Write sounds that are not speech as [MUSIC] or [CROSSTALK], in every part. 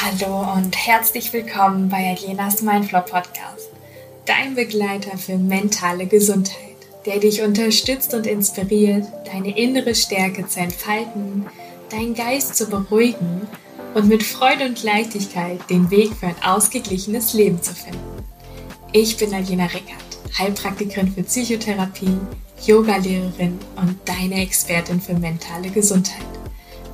Hallo und herzlich willkommen bei Alenas Mindflow Podcast, dein Begleiter für mentale Gesundheit, der dich unterstützt und inspiriert, deine innere Stärke zu entfalten, deinen Geist zu beruhigen und mit Freude und Leichtigkeit den Weg für ein ausgeglichenes Leben zu finden. Ich bin Alina Rickert, Heilpraktikerin für Psychotherapie, Yogalehrerin und deine Expertin für mentale Gesundheit.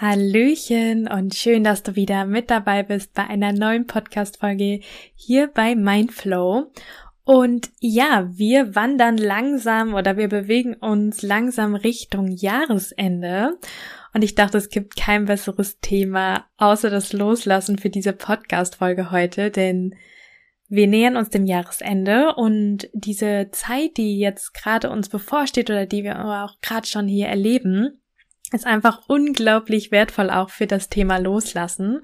Hallöchen und schön, dass du wieder mit dabei bist bei einer neuen Podcast-Folge hier bei Mindflow. Und ja, wir wandern langsam oder wir bewegen uns langsam Richtung Jahresende. Und ich dachte, es gibt kein besseres Thema außer das Loslassen für diese Podcast-Folge heute, denn wir nähern uns dem Jahresende und diese Zeit, die jetzt gerade uns bevorsteht oder die wir auch gerade schon hier erleben, ist einfach unglaublich wertvoll auch für das Thema Loslassen.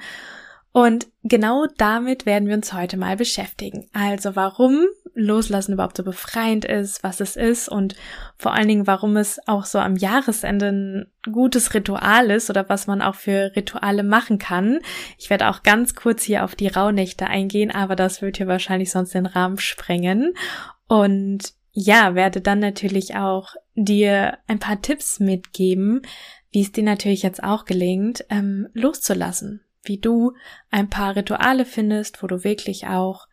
Und genau damit werden wir uns heute mal beschäftigen. Also warum Loslassen überhaupt so befreiend ist, was es ist und vor allen Dingen, warum es auch so am Jahresende ein gutes Ritual ist oder was man auch für Rituale machen kann. Ich werde auch ganz kurz hier auf die Rauhnächte eingehen, aber das wird hier wahrscheinlich sonst den Rahmen sprengen. Und ja, werde dann natürlich auch dir ein paar Tipps mitgeben, wie es dir natürlich jetzt auch gelingt, ähm, loszulassen. Wie du ein paar Rituale findest, wo du wirklich auch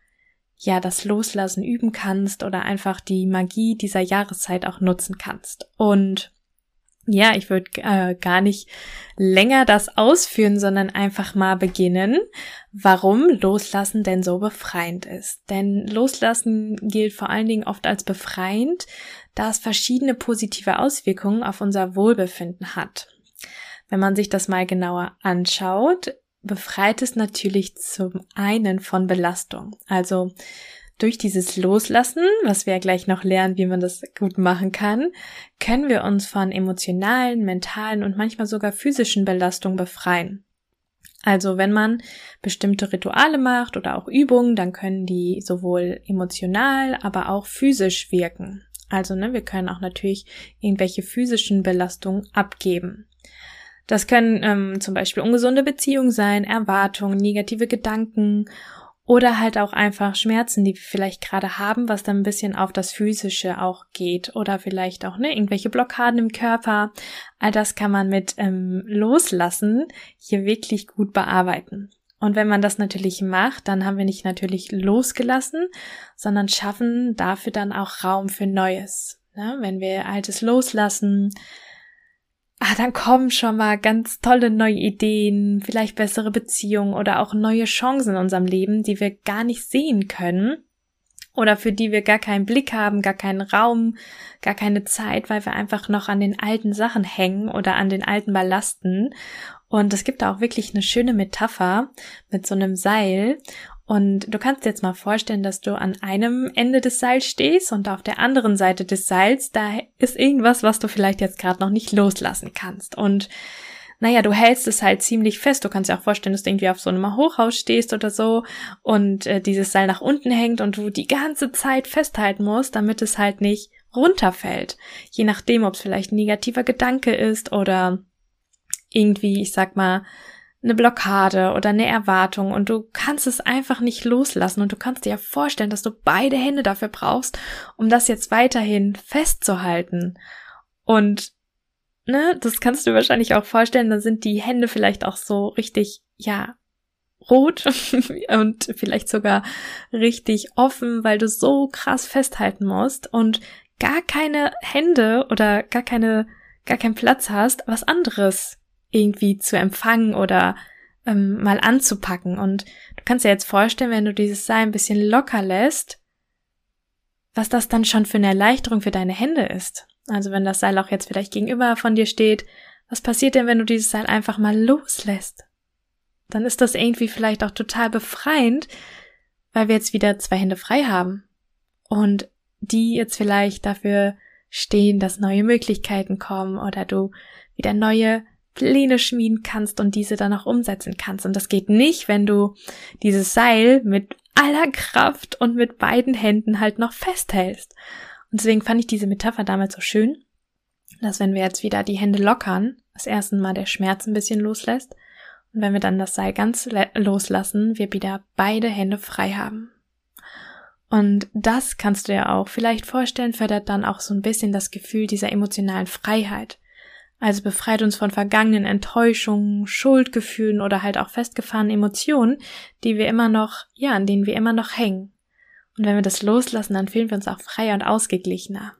ja das Loslassen üben kannst oder einfach die Magie dieser Jahreszeit auch nutzen kannst. Und ja, ich würde äh, gar nicht länger das ausführen, sondern einfach mal beginnen, warum Loslassen denn so befreiend ist. Denn Loslassen gilt vor allen Dingen oft als befreiend, da es verschiedene positive Auswirkungen auf unser Wohlbefinden hat. Wenn man sich das mal genauer anschaut, befreit es natürlich zum einen von Belastung. Also durch dieses Loslassen, was wir ja gleich noch lernen, wie man das gut machen kann, können wir uns von emotionalen, mentalen und manchmal sogar physischen Belastungen befreien. Also wenn man bestimmte Rituale macht oder auch Übungen, dann können die sowohl emotional, aber auch physisch wirken. Also ne, wir können auch natürlich irgendwelche physischen Belastungen abgeben. Das können ähm, zum Beispiel ungesunde Beziehungen sein, Erwartungen, negative Gedanken oder halt auch einfach Schmerzen, die wir vielleicht gerade haben, was dann ein bisschen auf das Physische auch geht. Oder vielleicht auch, ne, irgendwelche Blockaden im Körper. All das kann man mit ähm, Loslassen hier wirklich gut bearbeiten. Und wenn man das natürlich macht, dann haben wir nicht natürlich losgelassen, sondern schaffen dafür dann auch Raum für Neues. Ne? Wenn wir Altes loslassen, ah, dann kommen schon mal ganz tolle neue Ideen, vielleicht bessere Beziehungen oder auch neue Chancen in unserem Leben, die wir gar nicht sehen können oder für die wir gar keinen Blick haben, gar keinen Raum, gar keine Zeit, weil wir einfach noch an den alten Sachen hängen oder an den alten Ballasten. Und es gibt da auch wirklich eine schöne Metapher mit so einem Seil. Und du kannst dir jetzt mal vorstellen, dass du an einem Ende des Seils stehst und auf der anderen Seite des Seils, da ist irgendwas, was du vielleicht jetzt gerade noch nicht loslassen kannst. Und naja, du hältst es halt ziemlich fest. Du kannst dir auch vorstellen, dass du irgendwie auf so einem Hochhaus stehst oder so und äh, dieses Seil nach unten hängt und du die ganze Zeit festhalten musst, damit es halt nicht runterfällt. Je nachdem, ob es vielleicht ein negativer Gedanke ist oder irgendwie, ich sag mal, eine Blockade oder eine Erwartung und du kannst es einfach nicht loslassen und du kannst dir ja vorstellen, dass du beide Hände dafür brauchst, um das jetzt weiterhin festzuhalten. Und ne, das kannst du wahrscheinlich auch vorstellen, da sind die Hände vielleicht auch so richtig, ja, rot [LAUGHS] und vielleicht sogar richtig offen, weil du so krass festhalten musst und gar keine Hände oder gar keine, gar keinen Platz hast, was anderes irgendwie zu empfangen oder ähm, mal anzupacken. Und du kannst dir jetzt vorstellen, wenn du dieses Seil ein bisschen locker lässt, was das dann schon für eine Erleichterung für deine Hände ist. Also wenn das Seil auch jetzt vielleicht gegenüber von dir steht, was passiert denn, wenn du dieses Seil einfach mal loslässt? Dann ist das irgendwie vielleicht auch total befreiend, weil wir jetzt wieder zwei Hände frei haben. Und die jetzt vielleicht dafür stehen, dass neue Möglichkeiten kommen oder du wieder neue Pläne schmieden kannst und diese dann auch umsetzen kannst. Und das geht nicht, wenn du dieses Seil mit aller Kraft und mit beiden Händen halt noch festhältst. Und deswegen fand ich diese Metapher damals so schön, dass wenn wir jetzt wieder die Hände lockern, das erste Mal der Schmerz ein bisschen loslässt und wenn wir dann das Seil ganz loslassen, wir wieder beide Hände frei haben. Und das kannst du ja auch vielleicht vorstellen, fördert dann auch so ein bisschen das Gefühl dieser emotionalen Freiheit. Also befreit uns von vergangenen Enttäuschungen, Schuldgefühlen oder halt auch festgefahrenen Emotionen, die wir immer noch, ja, an denen wir immer noch hängen. Und wenn wir das loslassen, dann fühlen wir uns auch freier und ausgeglichener.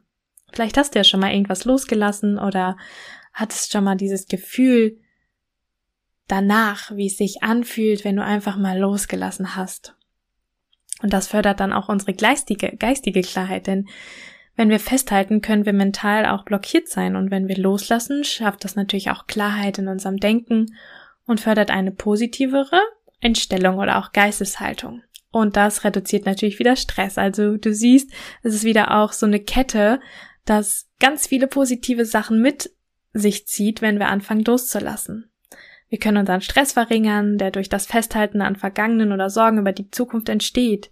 Vielleicht hast du ja schon mal irgendwas losgelassen oder hattest schon mal dieses Gefühl danach, wie es sich anfühlt, wenn du einfach mal losgelassen hast. Und das fördert dann auch unsere geistige, geistige Klarheit, denn wenn wir festhalten, können wir mental auch blockiert sein und wenn wir loslassen, schafft das natürlich auch Klarheit in unserem Denken und fördert eine positivere Einstellung oder auch Geisteshaltung. Und das reduziert natürlich wieder Stress. Also du siehst, es ist wieder auch so eine Kette, dass ganz viele positive Sachen mit sich zieht, wenn wir anfangen loszulassen. Wir können unseren Stress verringern, der durch das Festhalten an Vergangenen oder Sorgen über die Zukunft entsteht.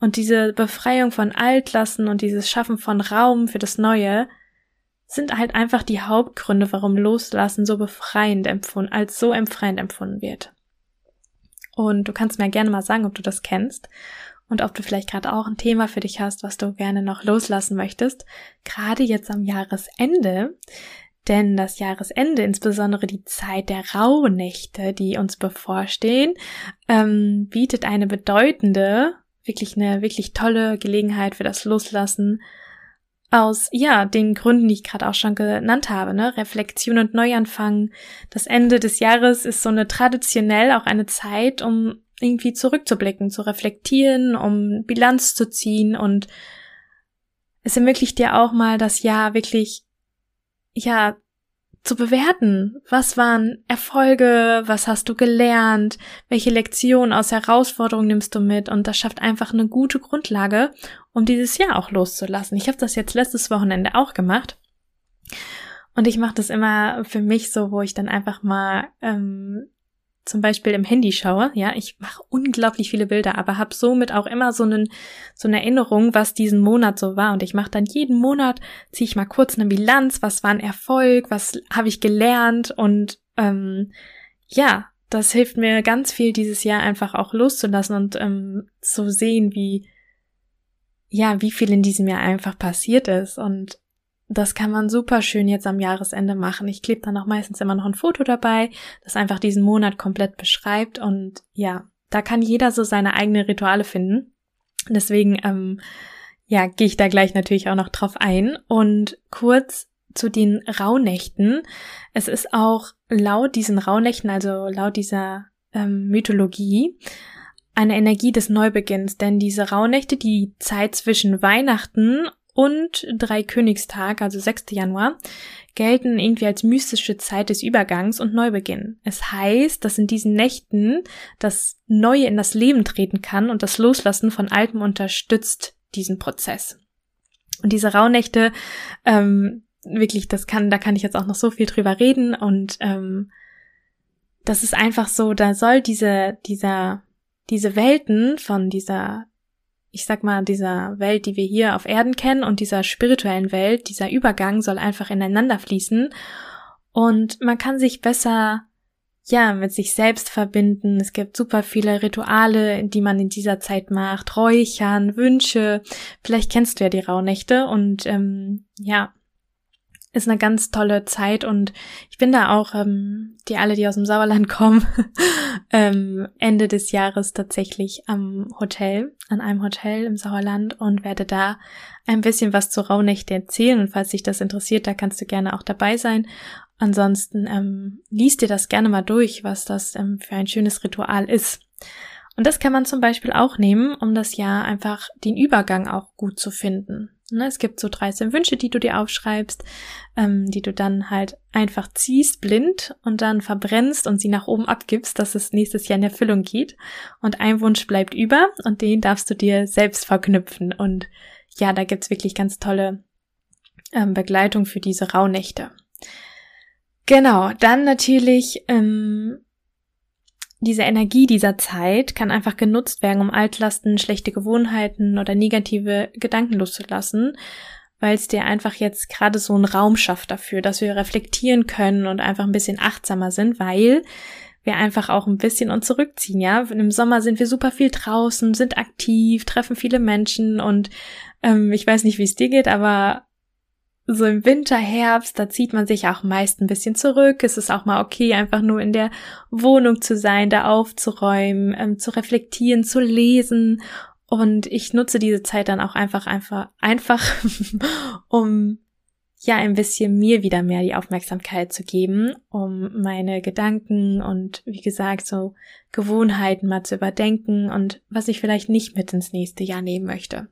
Und diese Befreiung von Altlassen und dieses Schaffen von Raum für das Neue sind halt einfach die Hauptgründe, warum Loslassen so befreiend empfunden, als so befreiend empfunden wird. Und du kannst mir gerne mal sagen, ob du das kennst und ob du vielleicht gerade auch ein Thema für dich hast, was du gerne noch loslassen möchtest. Gerade jetzt am Jahresende, denn das Jahresende, insbesondere die Zeit der Rauhnächte, die uns bevorstehen, ähm, bietet eine bedeutende, wirklich eine wirklich tolle Gelegenheit für das Loslassen aus, ja, den Gründen, die ich gerade auch schon genannt habe, ne? Reflexion und Neuanfang. Das Ende des Jahres ist so eine traditionell auch eine Zeit, um irgendwie zurückzublicken, zu reflektieren, um Bilanz zu ziehen und es ermöglicht dir auch mal das Jahr wirklich, ja, zu bewerten. Was waren Erfolge? Was hast du gelernt? Welche Lektionen aus Herausforderungen nimmst du mit? Und das schafft einfach eine gute Grundlage, um dieses Jahr auch loszulassen. Ich habe das jetzt letztes Wochenende auch gemacht. Und ich mache das immer für mich so, wo ich dann einfach mal ähm, zum Beispiel im Handy schaue, ja, ich mache unglaublich viele Bilder, aber habe somit auch immer so, einen, so eine Erinnerung, was diesen Monat so war. Und ich mache dann jeden Monat, ziehe ich mal kurz eine Bilanz, was war ein Erfolg, was habe ich gelernt und ähm, ja, das hilft mir ganz viel dieses Jahr einfach auch loszulassen und ähm, zu sehen, wie ja, wie viel in diesem Jahr einfach passiert ist und das kann man super schön jetzt am Jahresende machen. Ich klebe dann auch meistens immer noch ein Foto dabei, das einfach diesen Monat komplett beschreibt. Und ja, da kann jeder so seine eigenen Rituale finden. Deswegen, ähm, ja, gehe ich da gleich natürlich auch noch drauf ein. Und kurz zu den Rauhnächten. Es ist auch laut diesen Rauhnächten, also laut dieser ähm, Mythologie, eine Energie des Neubeginns, denn diese Rauhnächte, die Zeit zwischen Weihnachten und Dreikönigstag, also 6. Januar, gelten irgendwie als mystische Zeit des Übergangs und Neubeginn. Es heißt, dass in diesen Nächten das Neue in das Leben treten kann und das Loslassen von Altem unterstützt diesen Prozess. Und diese Rauhnächte, ähm, wirklich, das kann, da kann ich jetzt auch noch so viel drüber reden und ähm, das ist einfach so, da soll diese, dieser, diese Welten von dieser ich sag mal, dieser Welt, die wir hier auf Erden kennen und dieser spirituellen Welt, dieser Übergang soll einfach ineinander fließen und man kann sich besser ja, mit sich selbst verbinden. Es gibt super viele Rituale, die man in dieser Zeit macht, Räuchern, Wünsche. Vielleicht kennst du ja die Rauhnächte und ähm, ja, ist eine ganz tolle Zeit und ich bin da auch, ähm, die alle, die aus dem Sauerland [LAUGHS] kommen, ähm, Ende des Jahres tatsächlich am Hotel, an einem Hotel im Sauerland und werde da ein bisschen was zu Rauhnächte erzählen und falls dich das interessiert, da kannst du gerne auch dabei sein. Ansonsten ähm, liest dir das gerne mal durch, was das ähm, für ein schönes Ritual ist. Und das kann man zum Beispiel auch nehmen, um das Jahr einfach den Übergang auch gut zu finden. Ne, es gibt so 13 Wünsche, die du dir aufschreibst, ähm, die du dann halt einfach ziehst, blind und dann verbrennst und sie nach oben abgibst, dass es nächstes Jahr in Erfüllung geht. Und ein Wunsch bleibt über und den darfst du dir selbst verknüpfen. Und ja, da gibt's wirklich ganz tolle ähm, Begleitung für diese Rauhnächte. Genau, dann natürlich ähm, diese Energie dieser Zeit kann einfach genutzt werden, um Altlasten, schlechte Gewohnheiten oder negative Gedanken loszulassen, weil es dir einfach jetzt gerade so einen Raum schafft dafür, dass wir reflektieren können und einfach ein bisschen achtsamer sind, weil wir einfach auch ein bisschen uns zurückziehen, ja. Im Sommer sind wir super viel draußen, sind aktiv, treffen viele Menschen und ähm, ich weiß nicht, wie es dir geht, aber so im Winter, Herbst, da zieht man sich auch meist ein bisschen zurück. Es ist auch mal okay, einfach nur in der Wohnung zu sein, da aufzuräumen, ähm, zu reflektieren, zu lesen. Und ich nutze diese Zeit dann auch einfach, einfach, einfach, [LAUGHS] um ja ein bisschen mir wieder mehr die Aufmerksamkeit zu geben, um meine Gedanken und wie gesagt so Gewohnheiten mal zu überdenken und was ich vielleicht nicht mit ins nächste Jahr nehmen möchte.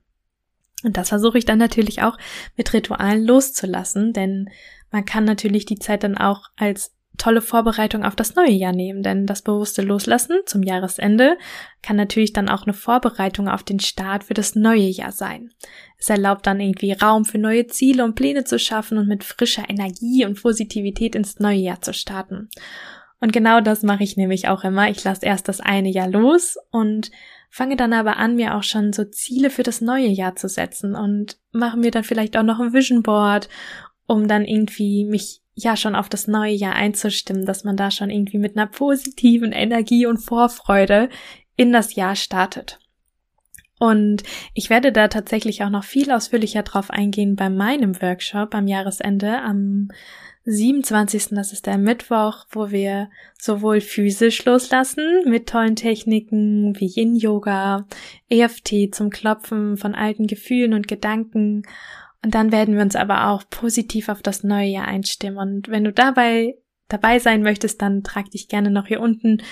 Und das versuche ich dann natürlich auch mit Ritualen loszulassen, denn man kann natürlich die Zeit dann auch als tolle Vorbereitung auf das neue Jahr nehmen, denn das bewusste Loslassen zum Jahresende kann natürlich dann auch eine Vorbereitung auf den Start für das neue Jahr sein. Es erlaubt dann irgendwie Raum für neue Ziele und Pläne zu schaffen und mit frischer Energie und Positivität ins neue Jahr zu starten. Und genau das mache ich nämlich auch immer. Ich lasse erst das eine Jahr los und fange dann aber an, mir auch schon so Ziele für das neue Jahr zu setzen und mache mir dann vielleicht auch noch ein Vision Board, um dann irgendwie mich ja schon auf das neue Jahr einzustimmen, dass man da schon irgendwie mit einer positiven Energie und Vorfreude in das Jahr startet. Und ich werde da tatsächlich auch noch viel ausführlicher drauf eingehen bei meinem Workshop am Jahresende am 27. Das ist der Mittwoch, wo wir sowohl physisch loslassen mit tollen Techniken wie Yin Yoga, EFT zum Klopfen von alten Gefühlen und Gedanken. Und dann werden wir uns aber auch positiv auf das neue Jahr einstimmen. Und wenn du dabei dabei sein möchtest, dann trag dich gerne noch hier unten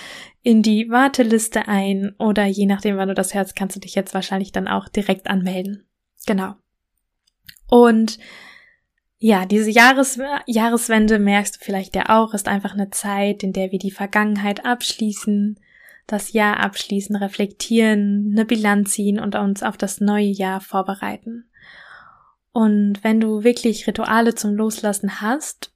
in die Warteliste ein oder je nachdem, wann du das hörst, kannst du dich jetzt wahrscheinlich dann auch direkt anmelden. Genau. Und ja, diese Jahres Jahreswende merkst du vielleicht ja auch, ist einfach eine Zeit, in der wir die Vergangenheit abschließen, das Jahr abschließen, reflektieren, eine Bilanz ziehen und uns auf das neue Jahr vorbereiten. Und wenn du wirklich Rituale zum Loslassen hast,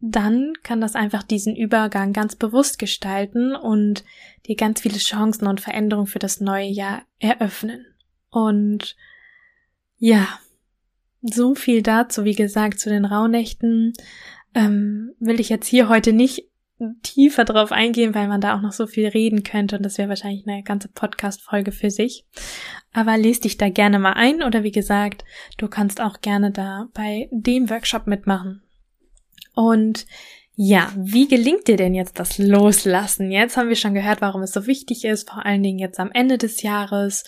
dann kann das einfach diesen Übergang ganz bewusst gestalten und dir ganz viele Chancen und Veränderungen für das neue Jahr eröffnen. Und ja, so viel dazu, wie gesagt, zu den Rauhnächten ähm, will ich jetzt hier heute nicht tiefer drauf eingehen, weil man da auch noch so viel reden könnte und das wäre wahrscheinlich eine ganze Podcast-Folge für sich. Aber lest dich da gerne mal ein oder wie gesagt, du kannst auch gerne da bei dem Workshop mitmachen. Und ja, wie gelingt dir denn jetzt das Loslassen? Jetzt haben wir schon gehört, warum es so wichtig ist, vor allen Dingen jetzt am Ende des Jahres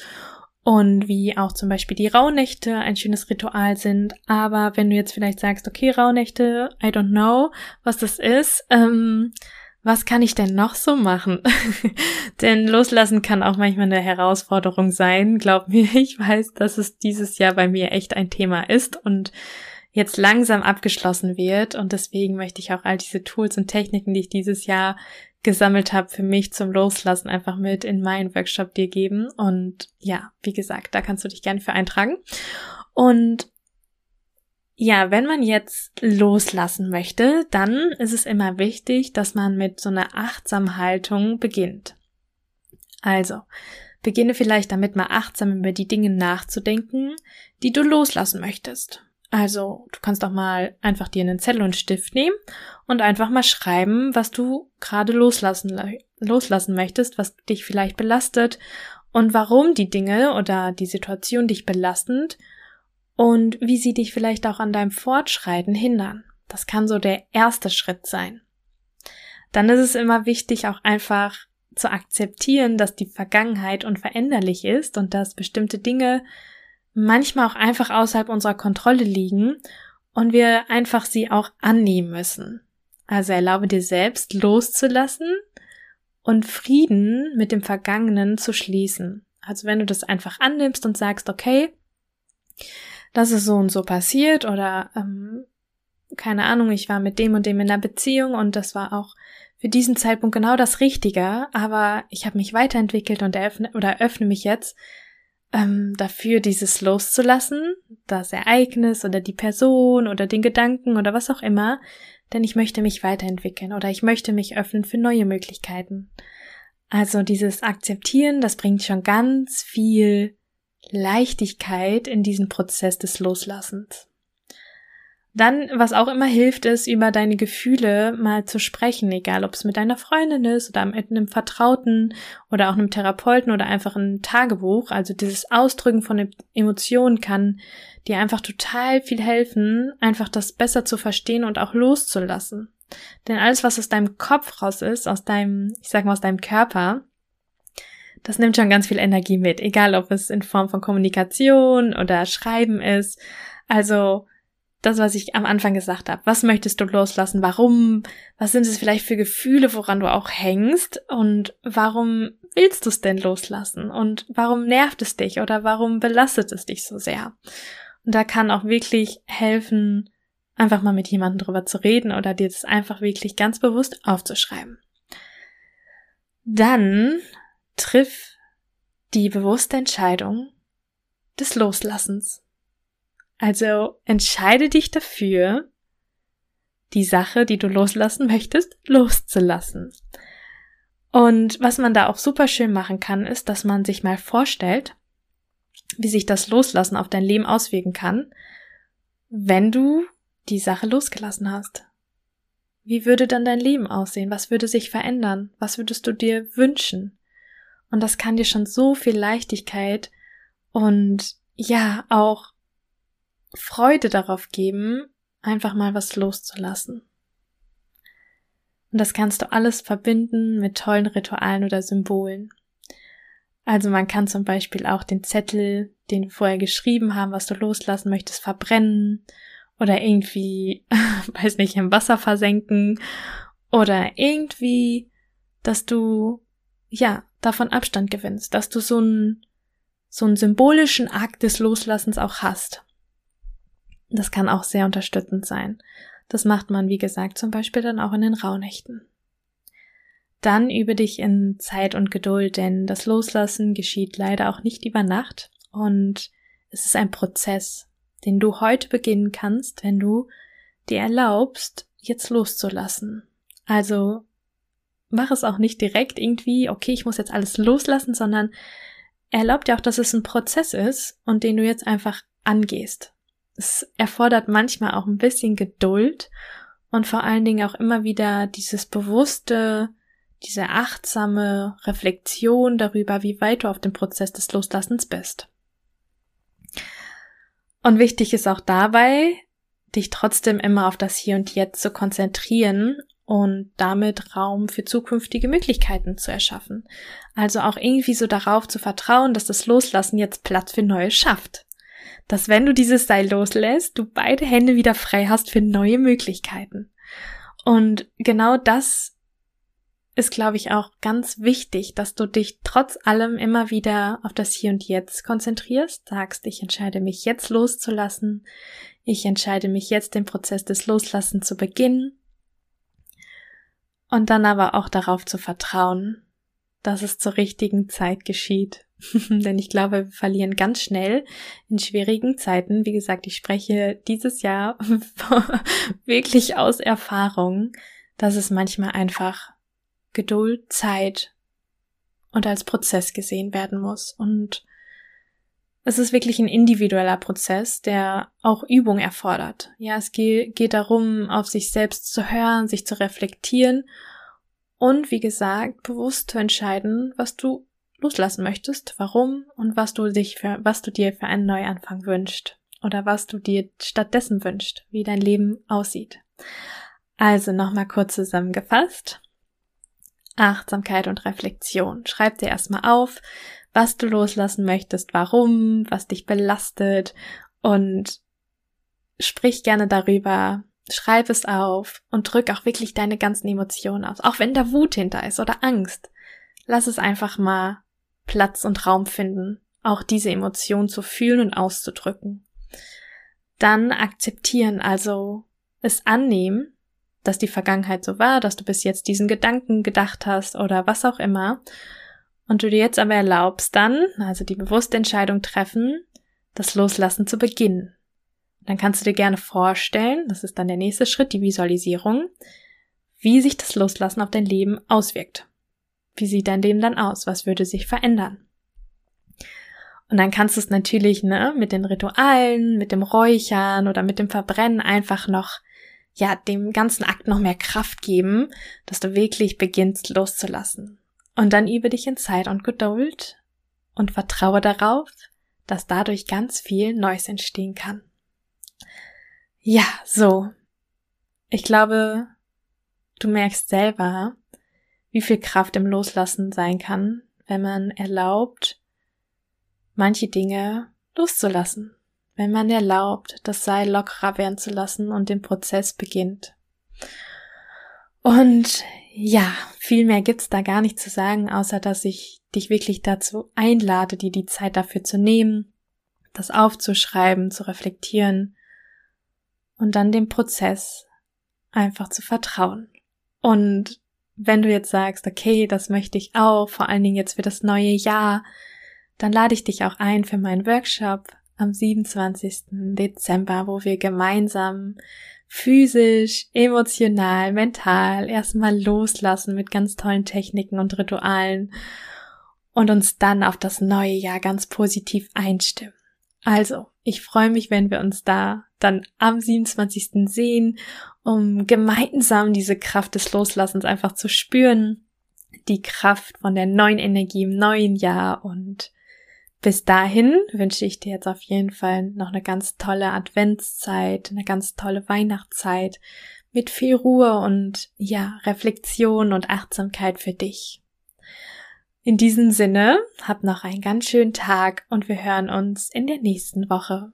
und wie auch zum Beispiel die Rauhnächte ein schönes Ritual sind. Aber wenn du jetzt vielleicht sagst, okay, Rauhnächte, I don't know, was das ist, ähm, was kann ich denn noch so machen? [LAUGHS] denn loslassen kann auch manchmal eine Herausforderung sein. Glaub mir, [LAUGHS] ich weiß, dass es dieses Jahr bei mir echt ein Thema ist und jetzt langsam abgeschlossen wird. Und deswegen möchte ich auch all diese Tools und Techniken, die ich dieses Jahr gesammelt habe für mich zum Loslassen einfach mit in meinen Workshop dir geben. Und ja, wie gesagt, da kannst du dich gerne für eintragen. Und ja, wenn man jetzt loslassen möchte, dann ist es immer wichtig, dass man mit so einer achtsamen Haltung beginnt. Also, beginne vielleicht damit mal achtsam über die Dinge nachzudenken, die du loslassen möchtest. Also, du kannst auch mal einfach dir einen Zettel und Stift nehmen und einfach mal schreiben, was du gerade loslassen, loslassen möchtest, was dich vielleicht belastet und warum die Dinge oder die Situation dich belastend und wie sie dich vielleicht auch an deinem Fortschreiten hindern. Das kann so der erste Schritt sein. Dann ist es immer wichtig, auch einfach zu akzeptieren, dass die Vergangenheit unveränderlich ist und dass bestimmte Dinge manchmal auch einfach außerhalb unserer Kontrolle liegen und wir einfach sie auch annehmen müssen. Also erlaube dir selbst loszulassen und Frieden mit dem Vergangenen zu schließen. Also wenn du das einfach annimmst und sagst, okay, das ist so und so passiert oder ähm, keine Ahnung, ich war mit dem und dem in einer Beziehung und das war auch für diesen Zeitpunkt genau das Richtige, aber ich habe mich weiterentwickelt und eröffne oder öffne mich jetzt ähm, dafür, dieses loszulassen, das Ereignis oder die Person oder den Gedanken oder was auch immer, denn ich möchte mich weiterentwickeln oder ich möchte mich öffnen für neue Möglichkeiten. Also dieses Akzeptieren, das bringt schon ganz viel Leichtigkeit in diesen Prozess des Loslassens. Dann, was auch immer hilft, ist, über deine Gefühle mal zu sprechen, egal ob es mit deiner Freundin ist oder mit einem Vertrauten oder auch einem Therapeuten oder einfach ein Tagebuch. Also dieses Ausdrücken von Emotionen kann dir einfach total viel helfen, einfach das besser zu verstehen und auch loszulassen. Denn alles, was aus deinem Kopf raus ist, aus deinem, ich sag mal, aus deinem Körper, das nimmt schon ganz viel Energie mit, egal ob es in Form von Kommunikation oder Schreiben ist. Also das, was ich am Anfang gesagt habe. Was möchtest du loslassen? Warum? Was sind es vielleicht für Gefühle, woran du auch hängst? Und warum willst du es denn loslassen? Und warum nervt es dich oder warum belastet es dich so sehr? Und da kann auch wirklich helfen, einfach mal mit jemandem drüber zu reden oder dir das einfach wirklich ganz bewusst aufzuschreiben. Dann triff die bewusste Entscheidung des Loslassens. Also entscheide dich dafür, die Sache, die du loslassen möchtest, loszulassen. Und was man da auch super schön machen kann, ist, dass man sich mal vorstellt, wie sich das Loslassen auf dein Leben auswirken kann, wenn du die Sache losgelassen hast. Wie würde dann dein Leben aussehen? Was würde sich verändern? Was würdest du dir wünschen? Und das kann dir schon so viel Leichtigkeit und ja, auch Freude darauf geben, einfach mal was loszulassen. Und das kannst du alles verbinden mit tollen Ritualen oder Symbolen. Also man kann zum Beispiel auch den Zettel, den du vorher geschrieben haben, was du loslassen möchtest, verbrennen oder irgendwie, [LAUGHS] weiß nicht, im Wasser versenken oder irgendwie, dass du, ja, davon Abstand gewinnst, dass du so einen, so einen symbolischen Akt des Loslassens auch hast. Das kann auch sehr unterstützend sein. Das macht man, wie gesagt, zum Beispiel dann auch in den Rauhnächten. Dann übe dich in Zeit und Geduld, denn das Loslassen geschieht leider auch nicht über Nacht und es ist ein Prozess, den du heute beginnen kannst, wenn du dir erlaubst, jetzt loszulassen. Also mach es auch nicht direkt irgendwie, okay, ich muss jetzt alles loslassen, sondern erlaub dir auch, dass es ein Prozess ist und den du jetzt einfach angehst es erfordert manchmal auch ein bisschen Geduld und vor allen Dingen auch immer wieder dieses bewusste, diese achtsame Reflexion darüber, wie weit du auf dem Prozess des Loslassens bist. Und wichtig ist auch dabei, dich trotzdem immer auf das Hier und Jetzt zu konzentrieren und damit Raum für zukünftige Möglichkeiten zu erschaffen. Also auch irgendwie so darauf zu vertrauen, dass das Loslassen jetzt Platz für Neues schafft dass wenn du dieses Seil loslässt, du beide Hände wieder frei hast für neue Möglichkeiten. Und genau das ist, glaube ich, auch ganz wichtig, dass du dich trotz allem immer wieder auf das Hier und Jetzt konzentrierst, sagst, ich entscheide mich jetzt loszulassen, ich entscheide mich jetzt den Prozess des Loslassen zu beginnen und dann aber auch darauf zu vertrauen, dass es zur richtigen Zeit geschieht [LAUGHS] Denn ich glaube, wir verlieren ganz schnell in schwierigen Zeiten. Wie gesagt, ich spreche dieses Jahr [LAUGHS] wirklich aus Erfahrung, dass es manchmal einfach Geduld, Zeit und als Prozess gesehen werden muss. Und es ist wirklich ein individueller Prozess, der auch Übung erfordert. Ja, es geht darum, auf sich selbst zu hören, sich zu reflektieren und, wie gesagt, bewusst zu entscheiden, was du loslassen möchtest, warum und was du dich für, was du dir für einen Neuanfang wünschst oder was du dir stattdessen wünschst, wie dein Leben aussieht. Also nochmal kurz zusammengefasst. Achtsamkeit und Reflexion. Schreib dir erstmal auf, was du loslassen möchtest, warum, was dich belastet und sprich gerne darüber, schreib es auf und drück auch wirklich deine ganzen Emotionen aus. Auch wenn da Wut hinter ist oder Angst. Lass es einfach mal Platz und Raum finden, auch diese Emotion zu fühlen und auszudrücken. dann akzeptieren, also es annehmen, dass die Vergangenheit so war, dass du bis jetzt diesen Gedanken gedacht hast oder was auch immer. Und du dir jetzt aber erlaubst dann, also die bewusste Entscheidung treffen, das Loslassen zu beginnen. Dann kannst du dir gerne vorstellen, das ist dann der nächste Schritt, die Visualisierung, wie sich das Loslassen auf dein Leben auswirkt. Wie sieht dein Leben dann aus? Was würde sich verändern? Und dann kannst du es natürlich, ne, mit den Ritualen, mit dem Räuchern oder mit dem Verbrennen einfach noch, ja, dem ganzen Akt noch mehr Kraft geben, dass du wirklich beginnst loszulassen. Und dann übe dich in Zeit und Geduld und vertraue darauf, dass dadurch ganz viel Neues entstehen kann. Ja, so. Ich glaube, du merkst selber, wie viel Kraft im Loslassen sein kann, wenn man erlaubt, manche Dinge loszulassen, wenn man erlaubt, das Seil lockerer werden zu lassen und den Prozess beginnt. Und ja, viel mehr gibt's da gar nicht zu sagen, außer dass ich dich wirklich dazu einlade, dir die Zeit dafür zu nehmen, das aufzuschreiben, zu reflektieren und dann dem Prozess einfach zu vertrauen. Und wenn du jetzt sagst, okay, das möchte ich auch, vor allen Dingen jetzt für das neue Jahr, dann lade ich dich auch ein für meinen Workshop am 27. Dezember, wo wir gemeinsam physisch, emotional, mental erstmal loslassen mit ganz tollen Techniken und Ritualen und uns dann auf das neue Jahr ganz positiv einstimmen. Also, ich freue mich, wenn wir uns da dann am 27. sehen, um gemeinsam diese Kraft des Loslassens einfach zu spüren, die Kraft von der neuen Energie im neuen Jahr und bis dahin wünsche ich dir jetzt auf jeden Fall noch eine ganz tolle Adventszeit, eine ganz tolle Weihnachtszeit mit viel Ruhe und ja, Reflexion und Achtsamkeit für dich. In diesem Sinne, hab noch einen ganz schönen Tag und wir hören uns in der nächsten Woche.